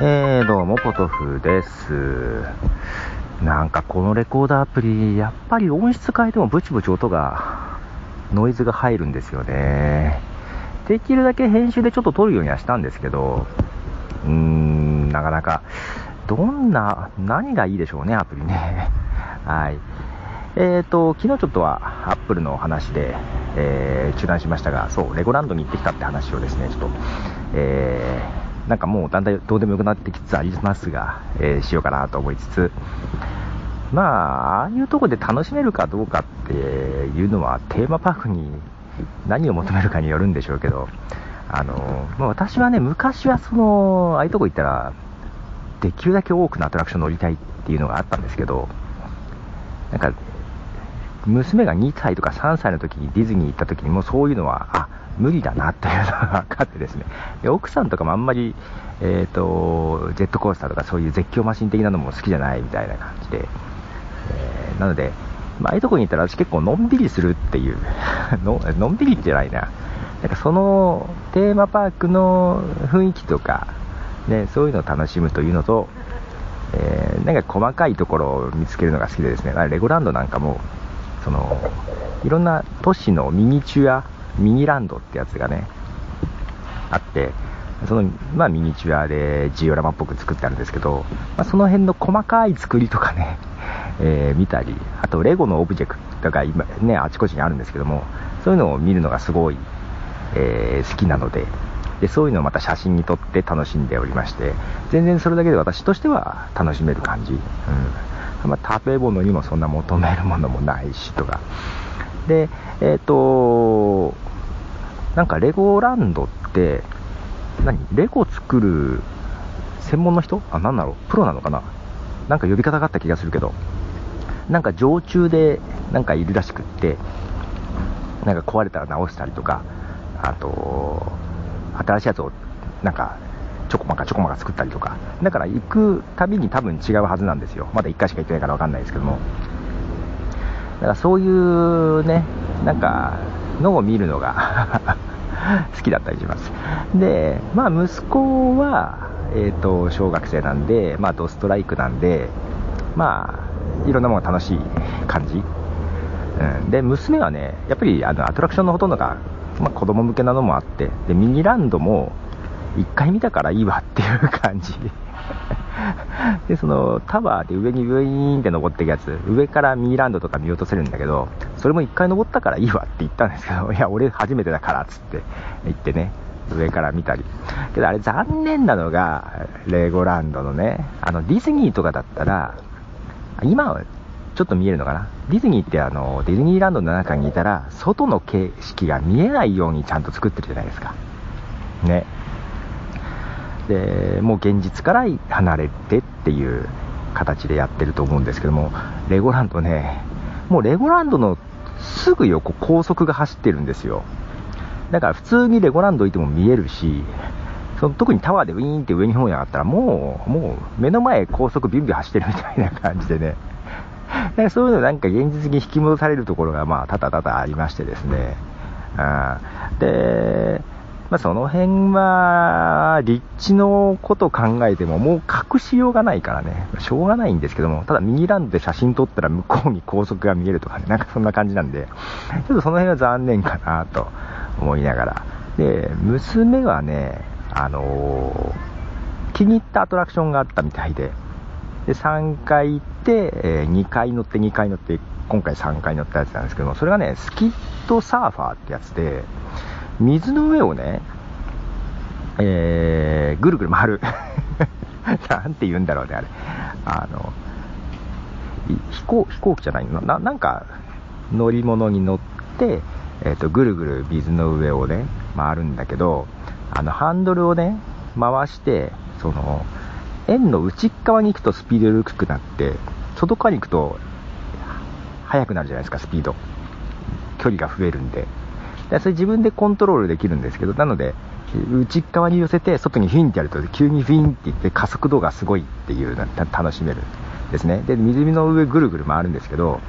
えー、どうも、ポトフです。なんかこのレコーダーアプリ、やっぱり音質変えてもブチブチ音が、ノイズが入るんですよね。できるだけ編集でちょっと撮るようにはしたんですけど、うーん、なかなか、どんな、何がいいでしょうね、アプリね。はい。えーと、昨日ちょっとはアップルの話で、えー、中断しましたが、そう、レゴランドに行ってきたって話をですね、ちょっと、えーなんかもうだんだんどうでもよくなってきつつありますが、えー、しようかなと思いつつ、まあ、ああいうとこで楽しめるかどうかっていうのはテーマパークに何を求めるかによるんでしょうけど、あの、まあ、私はね、昔はその、ああいうとこ行ったら、できるだけ多くのアトラクション乗りたいっていうのがあったんですけど、なんか、娘が2歳とか3歳の時にディズニー行った時にもそういうのは、あ、無理だなっていうのが分かってですね、で奥さんとかもあんまり、えーと、ジェットコースターとかそういう絶叫マシン的なのも好きじゃないみたいな感じで、えー、なので、まああいうとこに行ったら私結構のんびりするっていう の、のんびりじゃないな、なんかそのテーマパークの雰囲気とか、ね、そういうのを楽しむというのと、えー、なんか細かいところを見つけるのが好きでですね、レゴランドなんかも、そのいろんな都市のミニチュアミニランドってやつがね、あって、その、まあミニチュアでジオラマっぽく作ってあるんですけど、まあ、その辺の細かい作りとかね、えー、見たり、あとレゴのオブジェクトが今ね、あちこちにあるんですけども、そういうのを見るのがすごい、えー、好きなので、で、そういうのをまた写真に撮って楽しんでおりまして、全然それだけで私としては楽しめる感じ。うん。まあ、食べ物にもそんな求めるものもないしとか。で、えっ、ー、と、なんかレゴランドって、何？レゴ作る専門の人？あ、なんだろう？プロなのかな？なんか呼び方があった気がするけど、なんか常駐でなんかいるらしくって、なんか壊れたら直したりとか、あと、新しいやつをなんかちょこまかちょこまか作ったりとか、だから行くたびに多分違うはずなんですよ。まだ1回しか行ってないからわかんないですけども。だからそういうね、なんか、のを見るのが 好きだったりします。で、まあ息子は、えっ、ー、と、小学生なんで、まあドストライクなんで、まあ、いろんなものが楽しい感じ。うん、で、娘はね、やっぱりあのアトラクションのほとんどが、まあ、子供向けなのもあって、で、ミニランドも、一回見たからいいわっていう感じで、そのタワーで上にウィーンって登っていくやつ、上からミーランドとか見落とせるんだけど、それも一回登ったからいいわって言ったんですけど、いや、俺初めてだからっつって言ってね、上から見たり。けどあれ残念なのが、レゴランドのね、あのディズニーとかだったら、今はちょっと見えるのかな？ディズニーってあの、ディズニーランドの中にいたら、外の景色が見えないようにちゃんと作ってるじゃないですか。ね。でもう現実から離れてっていう形でやってると思うんですけども、レゴランドね、もうレゴランドのすぐ横高速が走ってるんですよ。だから普通にレゴランドいても見えるし、その特にタワーでウィーンって上に方に上がったらもう、もう目の前高速ビュンビュン走ってるみたいな感じでね。だからそういうのなんか現実に引き戻されるところがまあ多々多々ありましてですね。あで、まあ、その辺は、立地のことを考えても、もう隠しようがないからね、しょうがないんですけども、ただミニランドで写真撮ったら向こうに高速が見えるとかね、なんかそんな感じなんで、ちょっとその辺は残念かなと思いながら。で、娘はね、あのー、気に入ったアトラクションがあったみたいで、で、3回行って、え、2回乗って2回乗って、今回3回乗ったやつなんですけども、それがね、スキットサーファーってやつで、水の上をね、えー、ぐるぐる回る。なんて言うんだろうね、あれ。あの、飛行、飛行機じゃないの？な、なんか、乗り物に乗って、えっ、ー、と、ぐるぐる水の上をね、回るんだけど、あの、ハンドルをね、回して、その、円の内側に行くとスピード低くなって、外側に行くと、速くなるじゃないですか、スピード。距離が増えるんで。でそれ自分でコントロールできるんですけど、なので、内側に寄せて、外にフィンってやると、急にフィンっていって、加速度がすごいっていうの楽しめるですね。で、湖の上ぐるぐる回るんですけど、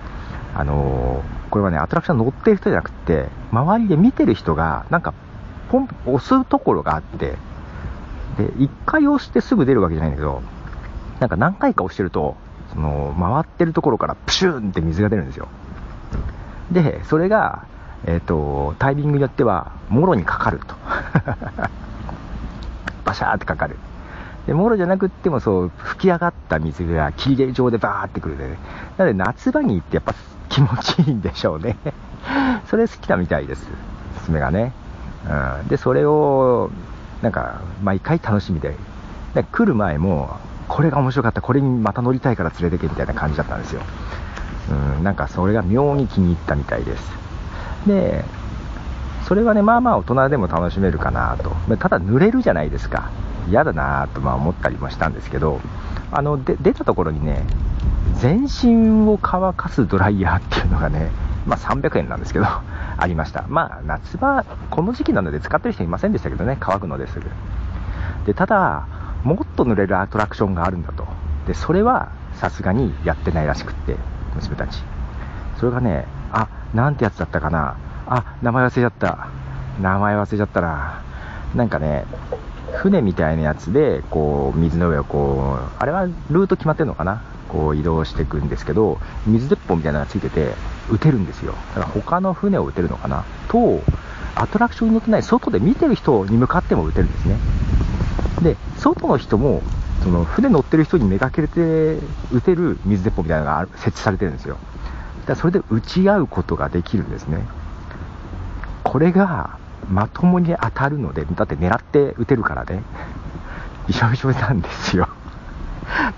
あのー、これはね、アトラクション乗ってる人じゃなくて、周りで見てる人が、なんか、ポン、押すところがあって、で、1回押してすぐ出るわけじゃないんだけど、なんか何回か押してると、その、回ってるところからプシューンって水が出るんですよ。で、それが、えっ、ー、と、タイミングによっては、もろにかかると。バシャーってかかる。で、もろじゃなくってもそう、吹き上がった水が霧状でバーってくるで、ね、なので夏場に行ってやっぱ気持ちいいんでしょうね。それ好きなみたいです。娘がね。うん。で、それを、なんか、毎回楽しみで。で来る前も、これが面白かった、これにまた乗りたいから連れてけみたいな感じだったんですよ。うん、なんかそれが妙に気に入ったみたいです。で、それはね、まあまあ大人でも楽しめるかなと。ただ濡れるじゃないですか。嫌だなとま思ったりもしたんですけど、あの、で出たところにね、全身を乾かすドライヤーっていうのがね、まあ300円なんですけど、ありました。まあ夏場、この時期なので使ってる人いませんでしたけどね、乾くのですぐ。で、ただ、もっと濡れるアトラクションがあるんだと。で、それはさすがにやってないらしくって、娘たち。それがね、あ、なんてやつだったかな？あ、名前忘れちゃった。名前忘れちゃったな。なんかね、船みたいなやつで、こう、水の上をこう、あれはルート決まってるのかな？こう移動していくんですけど、水鉄砲みたいなのがついてて、撃てるんですよ。だから他の船を撃てるのかな？と、アトラクションに乗ってない外で見てる人に向かっても撃てるんですね。で、外の人も、その船乗ってる人にめがけて撃てる水鉄砲みたいなのが設置されてるんですよ。だそれで撃ち合うことができるんですね。これがまともに当たるので、だって狙って撃てるからね、びしょびしょなんですよ。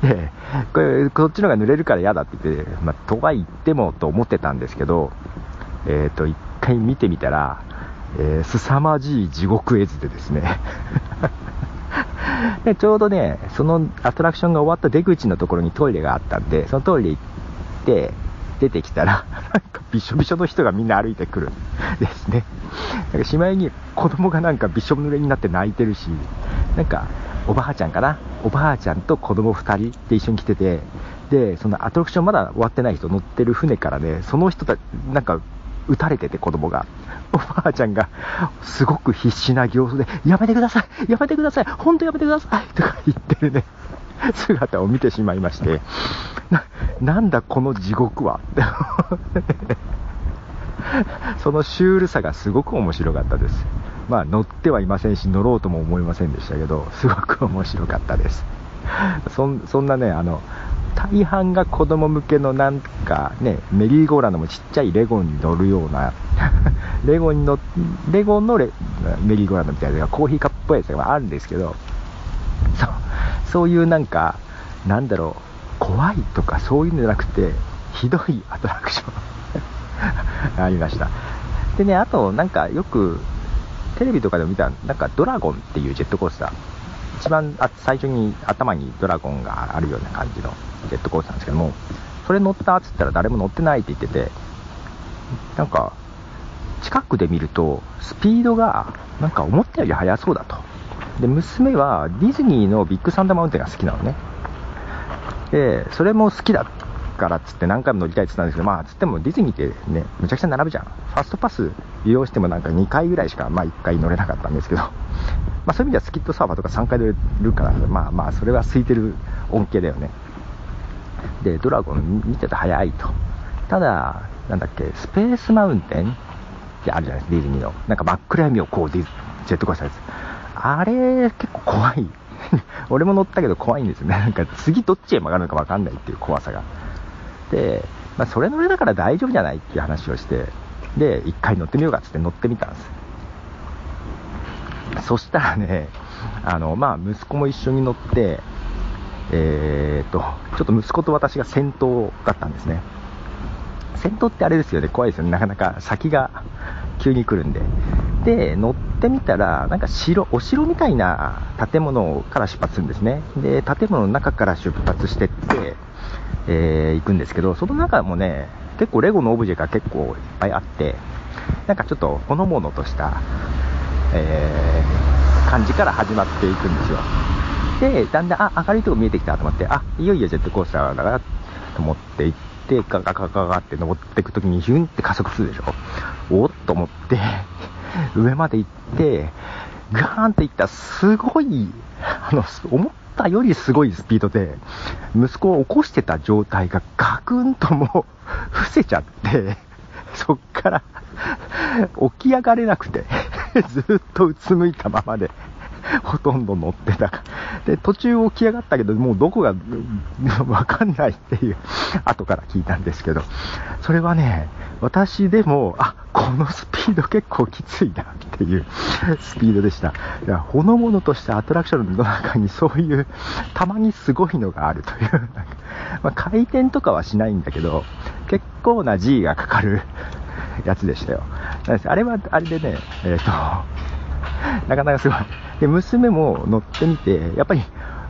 で、これ、こっちの方が濡れるから嫌だって言って、まあ、とは言ってもと思ってたんですけど、えっ、ー、と、一回見てみたら、えー、凄まじい地獄絵図でですね で、ちょうどね、そのアトラクションが終わった出口のところにトイレがあったんで、そのトイレ行って、出てきたら、なんかびしょびしょの人がみんな歩いてくるですね。なんかしまいに子供がなんかびしょ濡れになって泣いてるし、なんかおばあちゃんかな？おばあちゃんと子供2人で一緒に来てて、で、そのアトラクションまだ終わってない人乗ってる船からね、その人たなんか撃たれてて子供が。おばあちゃんがすごく必死な形相で、やめてくださいやめてください本当やめてくださいとか言ってるね、姿を見てしまいまして、な、なんだこの地獄は？そのシュールさがすごく面白かったです。まあ乗ってはいませんし、乗ろうとも思いませんでしたけど、すごく面白かったです。そんなね、あの、大半が子供向けのなんかね、メリーゴーランドもちっちゃいレゴに乗るような、レゴに乗レゴのレメリーゴーランドみたいなコーヒーカップっぽいやつがあるんですけど、そういうなんか、なんだろう、怖いとかそういうのじゃなくて、ひどいアトラクションありました。でね、あとなんかよくテレビとかで見た、なんかドラゴンっていうジェットコースター。一番あ最初に頭にドラゴンがあるような感じのジェットコースターなんですけども、それ乗ったっつったら誰も乗ってないって言ってて、なんか、近くで見ると、スピードが、なんか思ったより速そうだと。で、娘はディズニーのビッグサンダーマウンテンが好きなのね。で、それも好きだからっつって何回も乗りたいって言ったんですけど、まあ、つってもディズニーってね、むちゃくちゃ並ぶじゃん。ファストパス利用してもなんか2回ぐらいしか、まあ1回乗れなかったんですけど、まあそういう意味ではスキットサーファーとか3回乗れるから、まあまあ、それは空いてる恩恵だよね。で、ドラゴン見てて早いと。ただ、なんだっけ、スペースマウンテンってあるじゃないですか、ディズニーの。なんか真っ暗闇をこうジェットコースターです。あれ、結構怖い。俺も乗ったけど怖いんですよね。なんか次どっちへ曲がるのか分かんないっていう怖さが。で、まあ、それ乗れだから大丈夫じゃないっていう話をして、で、一回乗ってみようかっつって乗ってみたんです。そしたらね、あの、まあ、息子も一緒に乗って、えー、っと、ちょっと息子と私が先頭だったんですね。先頭ってあれですよね、怖いですよね。なかなか先が急に来るんで。で、乗ってみたら、なんか城、お城みたいな建物から出発するんですね。で、建物の中から出発してって、えー、行くんですけど、その中もね、結構レゴのオブジェが結構いっぱいあって、なんかちょっとほのぼのとした、えー、感じから始まっていくんですよ。で、だんだん、あ、明るいとこ見えてきたと思って、あ、いよいよジェットコースターだなと思って行って、ガガガガガって登っていくときにヒュンって加速するでしょ。おっと思って、上まで行って、ガーンって行ったすごい、あの、思ったよりすごいスピードで、息子を起こしてた状態がガクンともう、伏せちゃって、そっから起き上がれなくてずっとうつむいたままで。ほとんど乗ってたか。で、途中起き上がったけど、もうどこが、わかんないっていう、後から聞いたんですけど、それはね、私でも、あ、このスピード結構きついなっていうスピードでした。いや、ほのぼのとしたアトラクションの中にそういう、たまにすごいのがあるという、まあ、回転とかはしないんだけど、結構な G がかかるやつでしたよ。あれは、あれでね、えっ、ー、と、なかなかすごい。で、娘も乗ってみて、やっぱり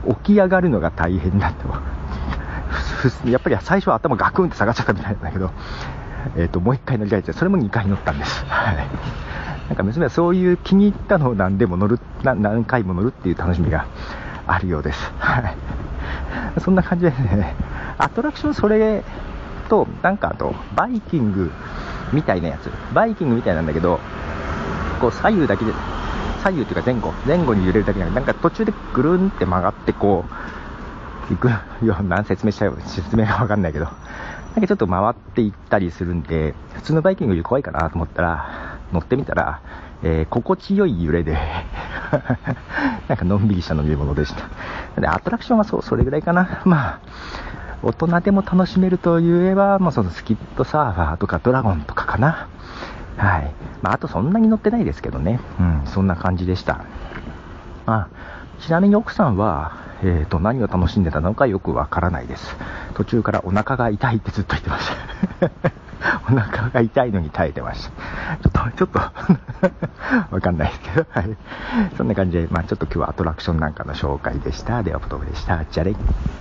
起き上がるのが大変だと。やっぱり最初は頭ガクンって下がっちゃったみたいなんだけど、えっ、ー、と、もう一回乗りたいって、それも2回乗ったんです。はい。なんか娘はそういう気に入ったのを何でも乗る、何回も乗るっていう楽しみがあるようです。はい。そんな感じでね、アトラクションそれと、なんかあと、バイキングみたいなやつ。バイキングみたいなんだけど、こう左右だけで、左右っていうか前後、前後に揺れるだけじゃなくて、なんか途中でぐるんって曲がってこう、行くような説明したよ。説明がわかんないけど。なんかちょっと回っていったりするんで、普通のバイキングより怖いかなと思ったら、乗ってみたら、えー、心地よい揺れで なんかのんびりした飲み物でした。で、アトラクションはそう、それぐらいかな。まあ、大人でも楽しめると言えば、まあ、そのスキットサーファーとかドラゴンとかかな。はい。まあ、あとそんなに乗ってないですけどね。うん、そんな感じでした。あ、ちなみに奥さんは、えっ、ー、と、何を楽しんでたのかよくわからないです。途中からお腹が痛いってずっと言ってました。お腹が痛いのに耐えてました。ちょっと、ちょっと わかんないですけど、はい。そんな感じで、まあちょっと今日はアトラクションなんかの紹介でした。では、ポトでした。じゃあ。